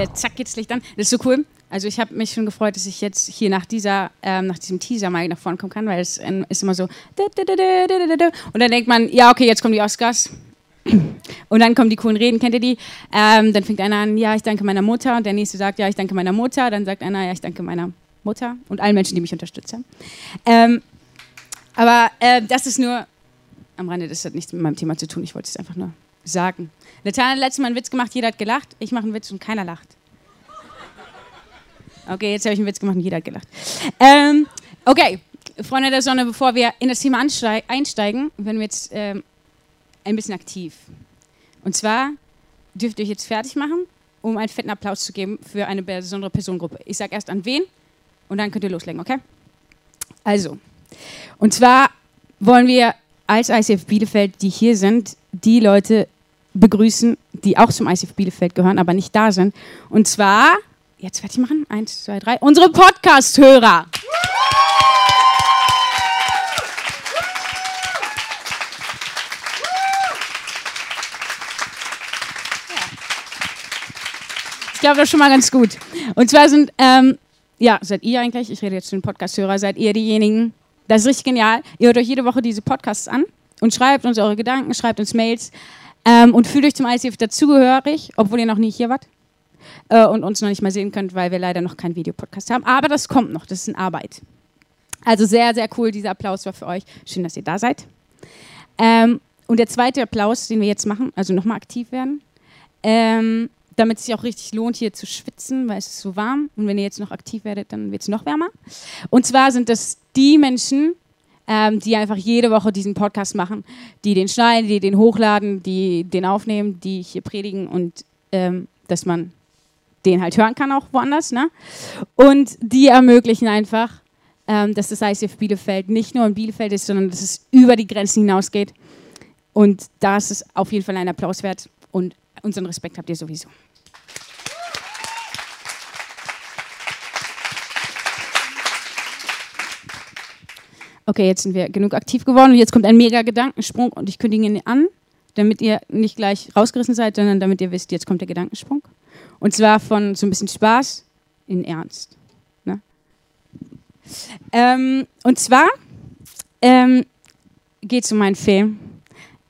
Ja, zack, geht's Licht an. Das ist so cool. Also ich habe mich schon gefreut, dass ich jetzt hier nach dieser, ähm, nach diesem Teaser mal nach vorne kommen kann, weil es ähm, ist immer so und dann denkt man, ja okay, jetzt kommen die Oscars. Und dann kommen die coolen Reden, kennt ihr die? Ähm, dann fängt einer an, ja, ich danke meiner Mutter. Und der nächste sagt, ja, ich danke meiner Mutter. Dann sagt einer, ja, ich danke meiner Mutter und allen Menschen, die mich unterstützen. Ähm, aber äh, das ist nur am Rande, das hat nichts mit meinem Thema zu tun. Ich wollte es einfach nur sagen. Latana hat letztes Mal einen Witz gemacht, jeder hat gelacht. Ich mache einen Witz und keiner lacht. Okay, jetzt habe ich einen Witz gemacht und jeder hat gelacht. Ähm, okay, Freunde der Sonne, bevor wir in das Thema einsteigen, werden wir jetzt ähm, ein bisschen aktiv. Und zwar dürft ihr euch jetzt fertig machen, um einen fetten Applaus zu geben für eine besondere Personengruppe. Ich sage erst an wen und dann könnt ihr loslegen, okay? Also, und zwar wollen wir als ICF Bielefeld, die hier sind, die Leute begrüßen, die auch zum ICF Bielefeld gehören, aber nicht da sind. Und zwar, jetzt fertig machen, eins, zwei, drei, unsere Podcast-Hörer. Ich glaube, das ist schon mal ganz gut. Und zwar sind, ähm, ja, seid ihr eigentlich, ich rede jetzt zu den Podcast-Hörer, seid ihr diejenigen, das ist richtig genial, ihr hört euch jede Woche diese Podcasts an und schreibt uns eure Gedanken, schreibt uns Mails ähm, und fühlt euch zum ICF dazugehörig, obwohl ihr noch nie hier wart äh, und uns noch nicht mal sehen könnt, weil wir leider noch keinen Videopodcast haben. Aber das kommt noch, das ist in Arbeit. Also sehr, sehr cool, dieser Applaus war für euch. Schön, dass ihr da seid. Ähm, und der zweite Applaus, den wir jetzt machen, also nochmal aktiv werden, ähm, damit es sich auch richtig lohnt, hier zu schwitzen, weil es ist so warm. Und wenn ihr jetzt noch aktiv werdet, dann wird es noch wärmer. Und zwar sind das die Menschen, ähm, die einfach jede Woche diesen Podcast machen, die den schneiden, die den hochladen, die den aufnehmen, die hier predigen und ähm, dass man den halt hören kann auch woanders. Ne? Und die ermöglichen einfach, ähm, dass das ICF Bielefeld nicht nur in Bielefeld ist, sondern dass es über die Grenzen hinausgeht. Und da ist es auf jeden Fall ein Applaus wert und unseren Respekt habt ihr sowieso. Okay, jetzt sind wir genug aktiv geworden und jetzt kommt ein mega Gedankensprung und ich kündige ihn an, damit ihr nicht gleich rausgerissen seid, sondern damit ihr wisst, jetzt kommt der Gedankensprung. Und zwar von so ein bisschen Spaß in Ernst. Ne? Ähm, und zwar ähm, geht es um meinen Film.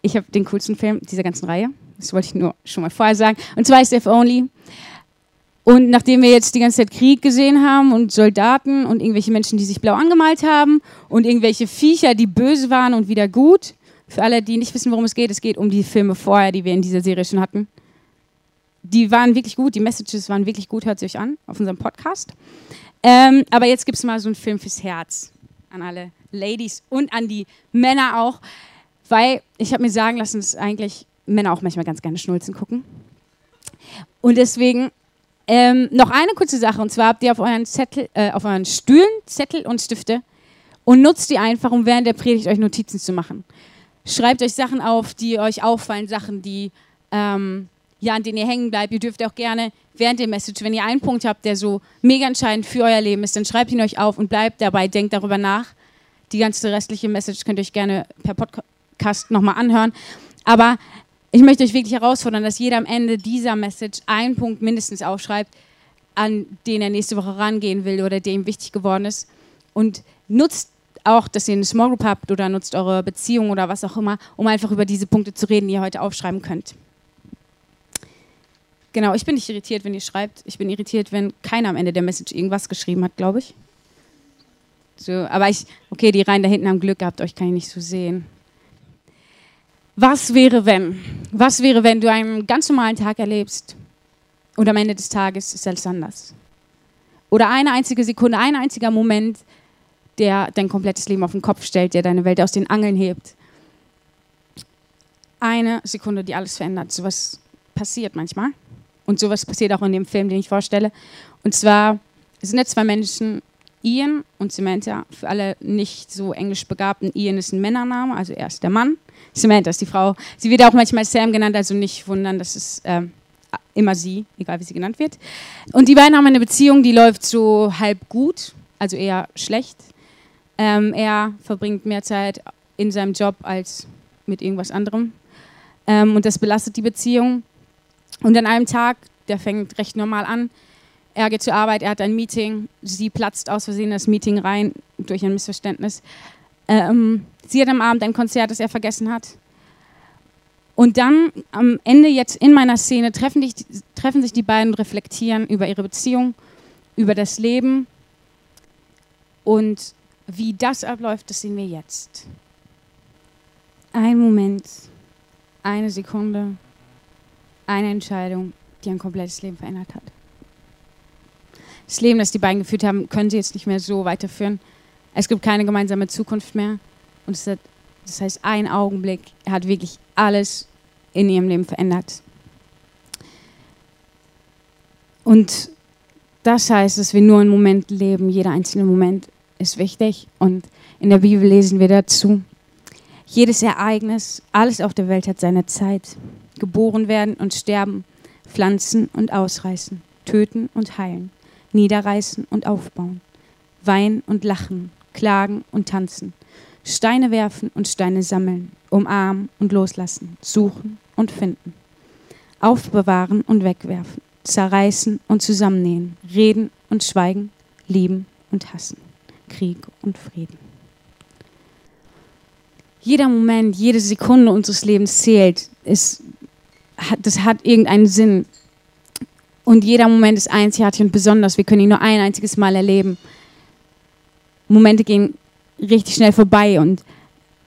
Ich habe den coolsten Film dieser ganzen Reihe. Das wollte ich nur schon mal vorher sagen. Und zwar ist If Only. Und nachdem wir jetzt die ganze Zeit Krieg gesehen haben und Soldaten und irgendwelche Menschen, die sich blau angemalt haben und irgendwelche Viecher, die böse waren und wieder gut, für alle, die nicht wissen, worum es geht, es geht um die Filme vorher, die wir in dieser Serie schon hatten. Die waren wirklich gut, die Messages waren wirklich gut, hört sich an auf unserem Podcast. Ähm, aber jetzt gibt es mal so einen Film fürs Herz an alle Ladies und an die Männer auch, weil ich habe mir sagen lassen, dass eigentlich Männer auch manchmal ganz gerne Schnulzen gucken. Und deswegen ähm, noch eine kurze Sache, und zwar habt ihr auf euren, Zettel, äh, auf euren Stühlen Zettel und Stifte und nutzt die einfach, um während der Predigt euch Notizen zu machen. Schreibt euch Sachen auf, die euch auffallen, Sachen, die, ähm, ja, an denen ihr hängen bleibt. Ihr dürft auch gerne während der Message, wenn ihr einen Punkt habt, der so mega entscheidend für euer Leben ist, dann schreibt ihn euch auf und bleibt dabei, denkt darüber nach. Die ganze restliche Message könnt ihr euch gerne per Podcast nochmal anhören. Aber ich möchte euch wirklich herausfordern, dass jeder am Ende dieser Message einen Punkt mindestens aufschreibt, an den er nächste Woche rangehen will oder der ihm wichtig geworden ist. Und nutzt auch, dass ihr eine Small Group habt oder nutzt eure Beziehung oder was auch immer, um einfach über diese Punkte zu reden, die ihr heute aufschreiben könnt. Genau, ich bin nicht irritiert, wenn ihr schreibt. Ich bin irritiert, wenn keiner am Ende der Message irgendwas geschrieben hat, glaube ich. So, aber ich, okay, die Reihen da hinten haben Glück gehabt, euch kann ich nicht so sehen. Was wäre, wenn? Was wäre, wenn du einen ganz normalen Tag erlebst und am Ende des Tages ist alles anders? Oder eine einzige Sekunde, ein einziger Moment, der dein komplettes Leben auf den Kopf stellt, der deine Welt aus den Angeln hebt. Eine Sekunde, die alles verändert. Sowas passiert manchmal. Und sowas passiert auch in dem Film, den ich vorstelle. Und zwar sind jetzt zwei Menschen, Ian und Samantha. Für alle nicht so englisch begabten, Ian ist ein Männername, also er ist der Mann. Samantha ist die Frau. Sie wird auch manchmal Sam genannt, also nicht wundern, das ist ähm, immer sie, egal wie sie genannt wird. Und die beiden haben eine Beziehung, die läuft so halb gut, also eher schlecht. Ähm, er verbringt mehr Zeit in seinem Job als mit irgendwas anderem. Ähm, und das belastet die Beziehung. Und an einem Tag der fängt recht normal an. Er geht zur Arbeit, er hat ein Meeting, sie platzt aus Versehen das Meeting rein durch ein Missverständnis. Ähm, sie hat am Abend ein Konzert, das er vergessen hat. Und dann am Ende jetzt in meiner Szene treffen, die, treffen sich die beiden reflektieren über ihre Beziehung, über das Leben. Und wie das abläuft, das sehen wir jetzt. Ein Moment, eine Sekunde, eine Entscheidung, die ein komplettes Leben verändert hat. Das Leben, das die beiden geführt haben, können sie jetzt nicht mehr so weiterführen. Es gibt keine gemeinsame Zukunft mehr. Und das, hat, das heißt, ein Augenblick hat wirklich alles in ihrem Leben verändert. Und das heißt, dass wir nur einen Moment leben. Jeder einzelne Moment ist wichtig. Und in der Bibel lesen wir dazu, jedes Ereignis, alles auf der Welt hat seine Zeit. Geboren werden und sterben, pflanzen und ausreißen, töten und heilen, niederreißen und aufbauen, weinen und lachen, klagen und tanzen, Steine werfen und Steine sammeln, umarmen und loslassen, suchen und finden, aufbewahren und wegwerfen, zerreißen und zusammennähen, reden und schweigen, lieben und hassen, Krieg und Frieden. Jeder Moment, jede Sekunde unseres Lebens zählt. Es das hat irgendeinen Sinn. Und jeder Moment ist einzigartig und besonders. Wir können ihn nur ein einziges Mal erleben. Momente gehen richtig schnell vorbei und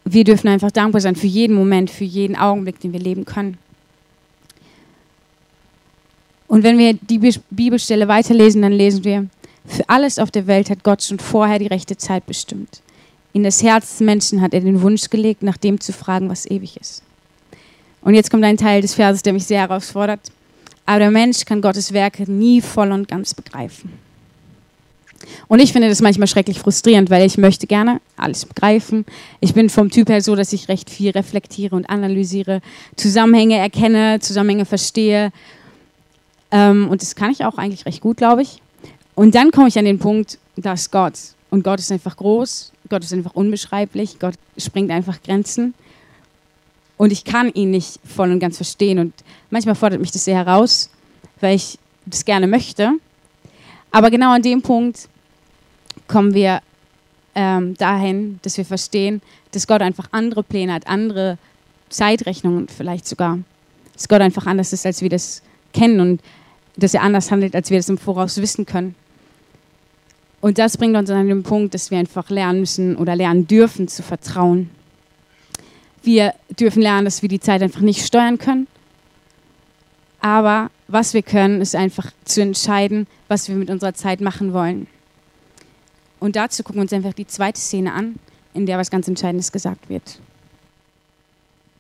wir dürfen einfach dankbar sein für jeden Moment, für jeden Augenblick, den wir leben können. Und wenn wir die Bibelstelle weiterlesen, dann lesen wir, für alles auf der Welt hat Gott schon vorher die rechte Zeit bestimmt. In das Herz des Menschen hat er den Wunsch gelegt, nach dem zu fragen, was ewig ist. Und jetzt kommt ein Teil des Verses, der mich sehr herausfordert. Aber der Mensch kann Gottes Werke nie voll und ganz begreifen. Und ich finde das manchmal schrecklich frustrierend, weil ich möchte gerne alles begreifen. Ich bin vom Typ her so, dass ich recht viel reflektiere und analysiere, Zusammenhänge erkenne, Zusammenhänge verstehe. Ähm, und das kann ich auch eigentlich recht gut, glaube ich. Und dann komme ich an den Punkt, dass Gott, und Gott ist einfach groß, Gott ist einfach unbeschreiblich, Gott springt einfach Grenzen. Und ich kann ihn nicht voll und ganz verstehen. Und manchmal fordert mich das sehr heraus, weil ich das gerne möchte. Aber genau an dem Punkt kommen wir ähm, dahin, dass wir verstehen, dass Gott einfach andere Pläne hat, andere Zeitrechnungen vielleicht sogar. Dass Gott einfach anders ist, als wir das kennen und dass er anders handelt, als wir das im Voraus wissen können. Und das bringt uns an den Punkt, dass wir einfach lernen müssen oder lernen dürfen zu vertrauen. Wir dürfen lernen, dass wir die Zeit einfach nicht steuern können. Aber was wir können, ist einfach zu entscheiden, was wir mit unserer Zeit machen wollen. Und dazu gucken wir uns einfach die zweite Szene an, in der was ganz Entscheidendes gesagt wird.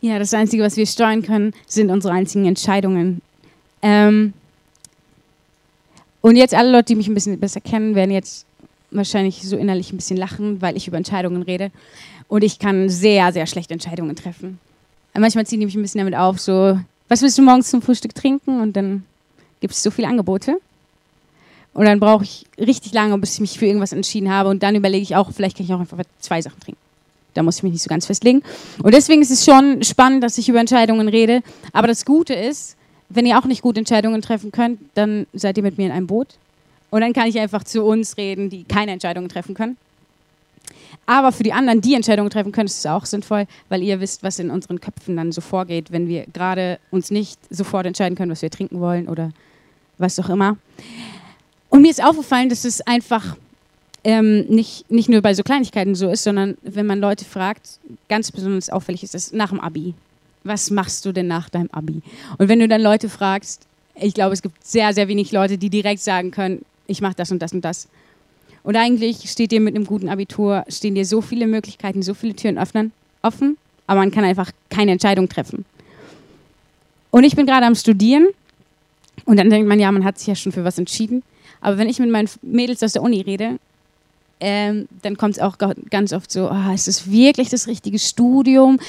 Ja, das Einzige, was wir steuern können, sind unsere einzigen Entscheidungen. Ähm und jetzt alle Leute, die mich ein bisschen besser kennen, werden jetzt wahrscheinlich so innerlich ein bisschen lachen, weil ich über Entscheidungen rede. Und ich kann sehr, sehr schlechte Entscheidungen treffen. Manchmal ziehen die mich ein bisschen damit auf, so, was willst du morgens zum Frühstück trinken? Und dann gibt es so viele Angebote. Und dann brauche ich richtig lange, bis ich mich für irgendwas entschieden habe. Und dann überlege ich auch, vielleicht kann ich auch einfach zwei Sachen trinken. Da muss ich mich nicht so ganz festlegen. Und deswegen ist es schon spannend, dass ich über Entscheidungen rede. Aber das Gute ist, wenn ihr auch nicht gut Entscheidungen treffen könnt, dann seid ihr mit mir in einem Boot. Und dann kann ich einfach zu uns reden, die keine Entscheidungen treffen können. Aber für die anderen, die Entscheidungen treffen können, ist es auch sinnvoll, weil ihr wisst, was in unseren Köpfen dann so vorgeht, wenn wir gerade uns nicht sofort entscheiden können, was wir trinken wollen oder was auch immer. Und mir ist aufgefallen, dass es einfach ähm, nicht, nicht nur bei so Kleinigkeiten so ist, sondern wenn man Leute fragt, ganz besonders auffällig ist es nach dem Abi. Was machst du denn nach deinem Abi? Und wenn du dann Leute fragst, ich glaube, es gibt sehr, sehr wenig Leute, die direkt sagen können, ich mache das und das und das. Und eigentlich steht dir mit einem guten Abitur, stehen dir so viele Möglichkeiten, so viele Türen öffnen, offen, aber man kann einfach keine Entscheidung treffen. Und ich bin gerade am Studieren und dann denkt man, ja, man hat sich ja schon für was entschieden. Aber wenn ich mit meinen Mädels aus der Uni rede, ähm, dann kommt es auch ganz oft so, oh, ist es wirklich das richtige Studium?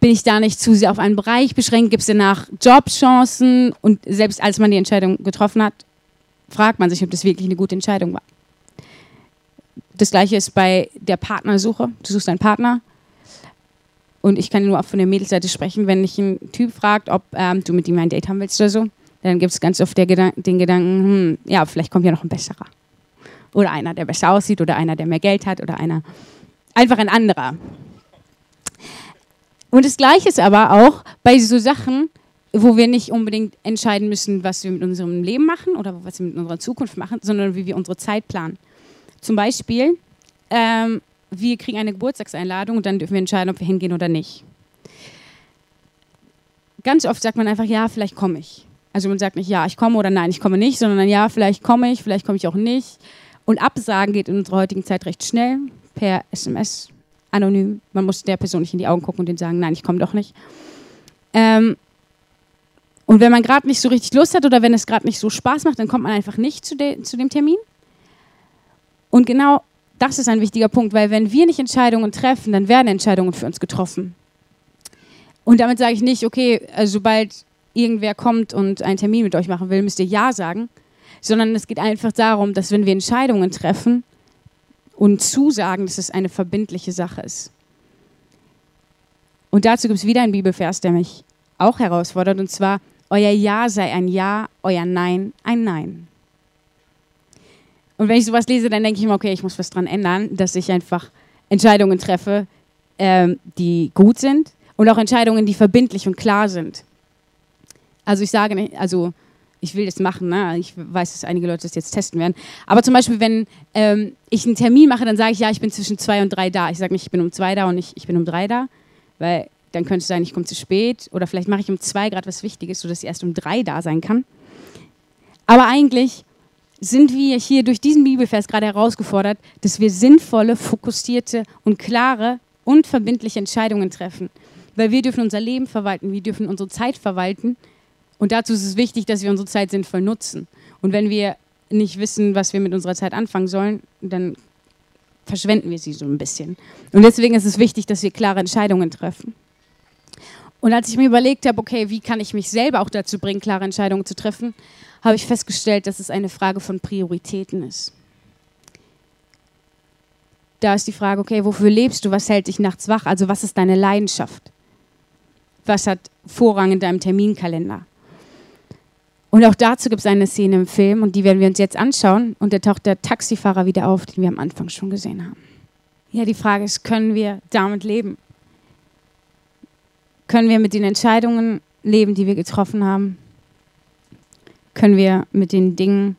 Bin ich da nicht zu sehr auf einen Bereich beschränkt? Gibt es danach Jobchancen? Und selbst als man die Entscheidung getroffen hat, fragt man sich, ob das wirklich eine gute Entscheidung war. Das gleiche ist bei der Partnersuche. Du suchst einen Partner. Und ich kann nur auch von der Mädelsseite sprechen, wenn dich ein Typ fragt, ob ähm, du mit ihm ein Date haben willst oder so, dann gibt es ganz oft Gedan den Gedanken, hm, ja, vielleicht kommt ja noch ein besserer. Oder einer, der besser aussieht, oder einer, der mehr Geld hat, oder einer, einfach ein anderer. Und das Gleiche ist aber auch bei so Sachen, wo wir nicht unbedingt entscheiden müssen, was wir mit unserem Leben machen oder was wir mit unserer Zukunft machen, sondern wie wir unsere Zeit planen. Zum Beispiel, ähm, wir kriegen eine Geburtstagseinladung und dann dürfen wir entscheiden, ob wir hingehen oder nicht. Ganz oft sagt man einfach, ja, vielleicht komme ich. Also man sagt nicht, ja, ich komme oder nein, ich komme nicht, sondern ja, vielleicht komme ich, vielleicht komme ich auch nicht. Und Absagen geht in unserer heutigen Zeit recht schnell, per SMS, anonym. Man muss der Person nicht in die Augen gucken und denen sagen, nein, ich komme doch nicht. Ähm, und wenn man gerade nicht so richtig Lust hat oder wenn es gerade nicht so Spaß macht, dann kommt man einfach nicht zu, de zu dem Termin. Und genau das ist ein wichtiger Punkt, weil wenn wir nicht Entscheidungen treffen, dann werden Entscheidungen für uns getroffen. Und damit sage ich nicht, okay, also sobald irgendwer kommt und einen Termin mit euch machen will, müsst ihr Ja sagen, sondern es geht einfach darum, dass wenn wir Entscheidungen treffen und zusagen, dass es eine verbindliche Sache ist. Und dazu gibt es wieder einen Bibelvers, der mich auch herausfordert, und zwar, euer Ja sei ein Ja, euer Nein ein Nein. Und wenn ich sowas lese, dann denke ich immer, okay, ich muss was dran ändern, dass ich einfach Entscheidungen treffe, ähm, die gut sind und auch Entscheidungen, die verbindlich und klar sind. Also ich sage nicht, also ich will das machen, ne? ich weiß, dass einige Leute das jetzt testen werden. Aber zum Beispiel, wenn ähm, ich einen Termin mache, dann sage ich, ja, ich bin zwischen zwei und drei da. Ich sage nicht, ich bin um zwei da und nicht, ich bin um drei da, weil dann könnte es sein, ich komme zu spät oder vielleicht mache ich um zwei gerade was Wichtiges, sodass ich erst um drei da sein kann. Aber eigentlich sind wir hier durch diesen Bibelvers gerade herausgefordert, dass wir sinnvolle, fokussierte und klare und verbindliche Entscheidungen treffen. Weil wir dürfen unser Leben verwalten, wir dürfen unsere Zeit verwalten. Und dazu ist es wichtig, dass wir unsere Zeit sinnvoll nutzen. Und wenn wir nicht wissen, was wir mit unserer Zeit anfangen sollen, dann verschwenden wir sie so ein bisschen. Und deswegen ist es wichtig, dass wir klare Entscheidungen treffen. Und als ich mir überlegt habe, okay, wie kann ich mich selber auch dazu bringen, klare Entscheidungen zu treffen, habe ich festgestellt, dass es eine Frage von Prioritäten ist. Da ist die Frage, okay, wofür lebst du? Was hält dich nachts wach? Also was ist deine Leidenschaft? Was hat Vorrang in deinem Terminkalender? Und auch dazu gibt es eine Szene im Film und die werden wir uns jetzt anschauen. Und da taucht der Taxifahrer wieder auf, den wir am Anfang schon gesehen haben. Ja, die Frage ist, können wir damit leben? Können wir mit den Entscheidungen leben, die wir getroffen haben? Können wir mit den Dingen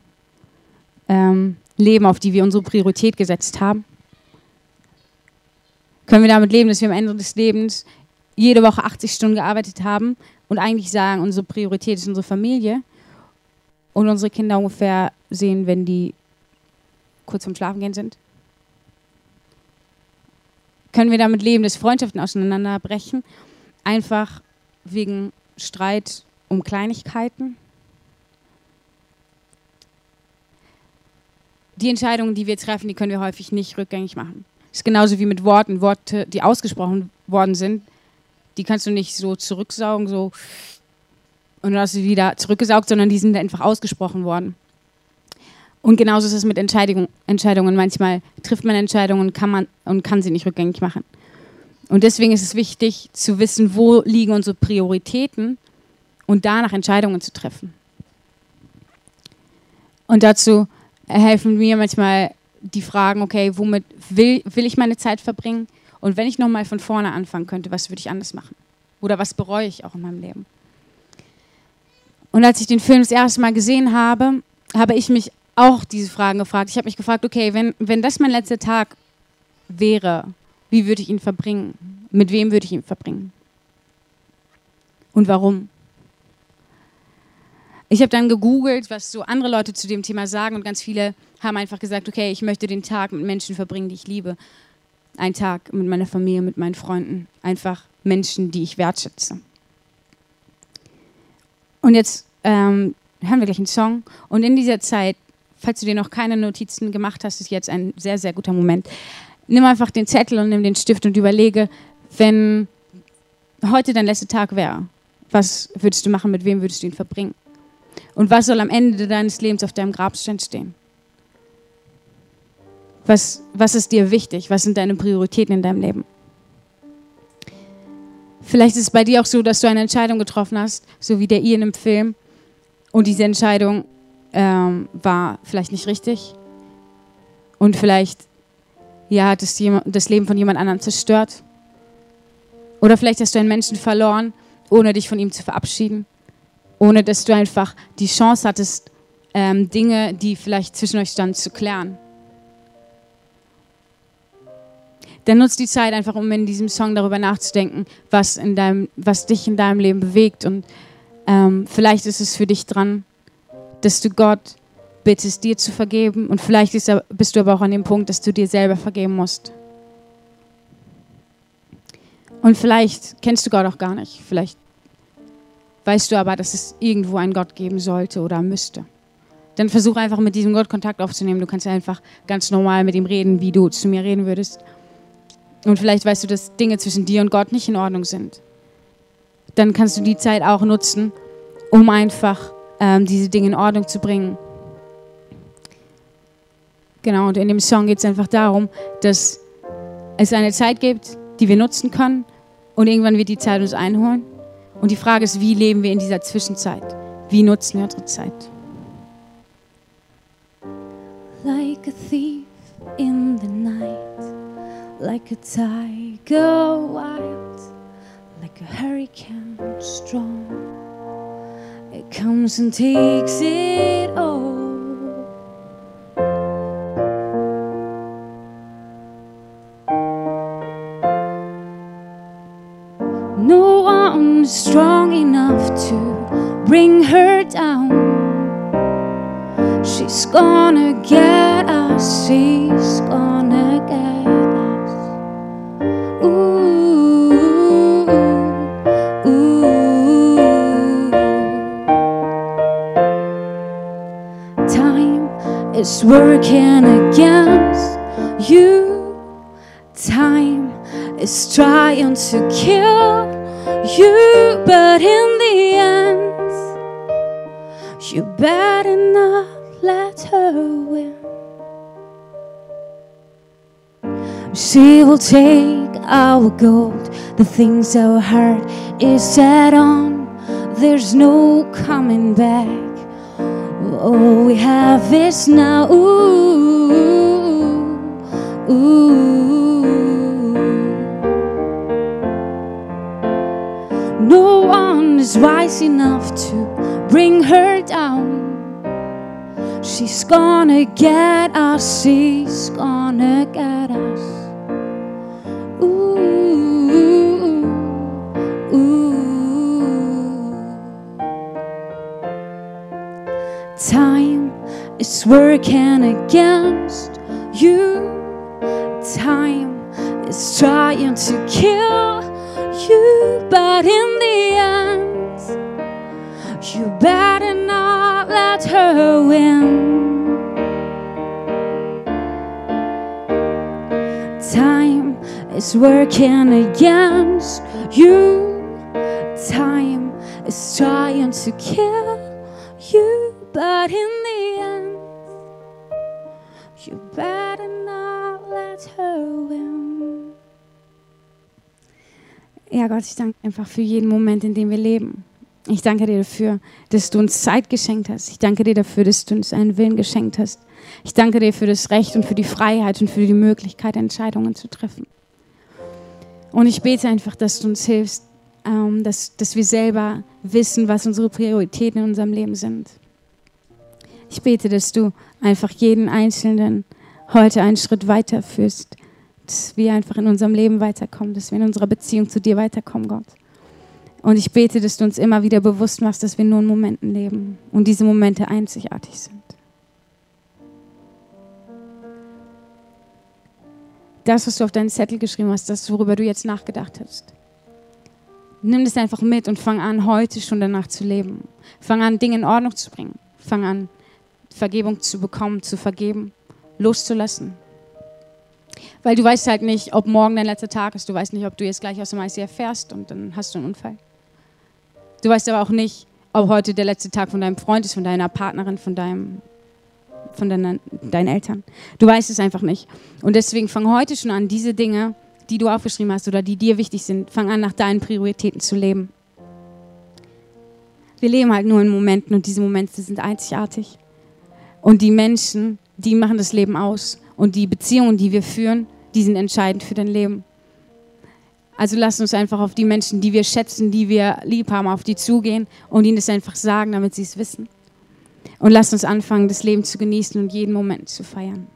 ähm, leben, auf die wir unsere Priorität gesetzt haben? Können wir damit leben, dass wir am Ende des Lebens jede Woche 80 Stunden gearbeitet haben und eigentlich sagen, unsere Priorität ist unsere Familie und unsere Kinder ungefähr sehen, wenn die kurz vorm Schlafen gehen sind? Können wir damit leben, dass Freundschaften auseinanderbrechen einfach wegen Streit um Kleinigkeiten. Die Entscheidungen, die wir treffen, die können wir häufig nicht rückgängig machen. Das ist genauso wie mit Worten. Worte, die ausgesprochen worden sind, die kannst du nicht so zurücksaugen, so und dann hast du wieder zurückgesaugt, sondern die sind einfach ausgesprochen worden. Und genauso ist es mit Entscheidungen. Entscheidungen. Manchmal trifft man Entscheidungen kann man, und kann sie nicht rückgängig machen. Und deswegen ist es wichtig zu wissen, wo liegen unsere Prioritäten und danach Entscheidungen zu treffen. Und dazu helfen mir manchmal die Fragen, okay, womit will, will ich meine Zeit verbringen? Und wenn ich nochmal von vorne anfangen könnte, was würde ich anders machen? Oder was bereue ich auch in meinem Leben? Und als ich den Film das erste Mal gesehen habe, habe ich mich auch diese Fragen gefragt. Ich habe mich gefragt, okay, wenn, wenn das mein letzter Tag wäre, wie würde ich ihn verbringen? Mit wem würde ich ihn verbringen? Und warum? Ich habe dann gegoogelt, was so andere Leute zu dem Thema sagen und ganz viele haben einfach gesagt, okay, ich möchte den Tag mit Menschen verbringen, die ich liebe. Ein Tag mit meiner Familie, mit meinen Freunden. Einfach Menschen, die ich wertschätze. Und jetzt ähm, hören wir gleich einen Song. Und in dieser Zeit, falls du dir noch keine Notizen gemacht hast, ist jetzt ein sehr, sehr guter Moment nimm einfach den Zettel und nimm den Stift und überlege, wenn heute dein letzter Tag wäre, was würdest du machen, mit wem würdest du ihn verbringen? Und was soll am Ende deines Lebens auf deinem Grabstein stehen? Was, was ist dir wichtig? Was sind deine Prioritäten in deinem Leben? Vielleicht ist es bei dir auch so, dass du eine Entscheidung getroffen hast, so wie der Ian im Film, Und diese Entscheidung ähm, war vielleicht nicht richtig. Und vielleicht ja, es das Leben von jemand anderem zerstört. Oder vielleicht hast du einen Menschen verloren, ohne dich von ihm zu verabschieden. Ohne dass du einfach die Chance hattest, ähm, Dinge, die vielleicht zwischen euch standen, zu klären. Dann nutzt die Zeit einfach, um in diesem Song darüber nachzudenken, was, in deinem, was dich in deinem Leben bewegt. Und ähm, vielleicht ist es für dich dran, dass du Gott bittest, dir zu vergeben. Und vielleicht ist, bist du aber auch an dem Punkt, dass du dir selber vergeben musst. Und vielleicht kennst du Gott auch gar nicht. Vielleicht weißt du aber, dass es irgendwo einen Gott geben sollte oder müsste. Dann versuch einfach mit diesem Gott Kontakt aufzunehmen. Du kannst einfach ganz normal mit ihm reden, wie du zu mir reden würdest. Und vielleicht weißt du, dass Dinge zwischen dir und Gott nicht in Ordnung sind. Dann kannst du die Zeit auch nutzen, um einfach ähm, diese Dinge in Ordnung zu bringen. Genau, und in dem Song geht es einfach darum, dass es eine Zeit gibt, die wir nutzen können und irgendwann wird die Zeit uns einholen. Und die Frage ist, wie leben wir in dieser Zwischenzeit? Wie nutzen wir unsere Zeit? Like a thief in the night, like a tiger wild, like a hurricane strong. It comes and takes it all. Strong enough to bring her down. She's gonna get us, she's gonna get us. Ooh, ooh. Time is working against you. Time is trying to kill you, you better not let her win. She will take our gold, the things our heart is set on. There's no coming back. All we have is now. Ooh, ooh. No one is wise enough to bring her down. She's gonna get us, she's gonna get us. Ooh, ooh. Time is working against working against you. Time is trying to kill you, but in the end, you better not let her win. Ja, Gott, ich danke einfach für jeden Moment, in dem wir leben. Ich danke dir dafür, dass du uns Zeit geschenkt hast. Ich danke dir dafür, dass du uns einen Willen geschenkt hast. Ich danke dir für das Recht und für die Freiheit und für die Möglichkeit, Entscheidungen zu treffen. Und ich bete einfach, dass du uns hilfst, ähm, dass, dass wir selber wissen, was unsere Prioritäten in unserem Leben sind. Ich bete, dass du einfach jeden Einzelnen heute einen Schritt weiterführst, dass wir einfach in unserem Leben weiterkommen, dass wir in unserer Beziehung zu dir weiterkommen, Gott. Und ich bete, dass du uns immer wieder bewusst machst, dass wir nur in Momenten leben und diese Momente einzigartig sind. Das, was du auf deinen Zettel geschrieben hast, das, worüber du jetzt nachgedacht hast. Nimm das einfach mit und fang an, heute schon danach zu leben. Fang an, Dinge in Ordnung zu bringen. Fang an, Vergebung zu bekommen, zu vergeben, loszulassen. Weil du weißt halt nicht, ob morgen dein letzter Tag ist. Du weißt nicht, ob du jetzt gleich aus dem ICF fährst und dann hast du einen Unfall. Du weißt aber auch nicht, ob heute der letzte Tag von deinem Freund ist, von deiner Partnerin, von deinem von deiner, deinen Eltern. Du weißt es einfach nicht. Und deswegen fang heute schon an, diese Dinge, die du aufgeschrieben hast oder die dir wichtig sind, fang an, nach deinen Prioritäten zu leben. Wir leben halt nur in Momenten und diese Momente sind einzigartig. Und die Menschen, die machen das Leben aus. Und die Beziehungen, die wir führen, die sind entscheidend für dein Leben. Also lasst uns einfach auf die Menschen, die wir schätzen, die wir lieb haben, auf die zugehen und ihnen das einfach sagen, damit sie es wissen. Und lasst uns anfangen, das Leben zu genießen und jeden Moment zu feiern.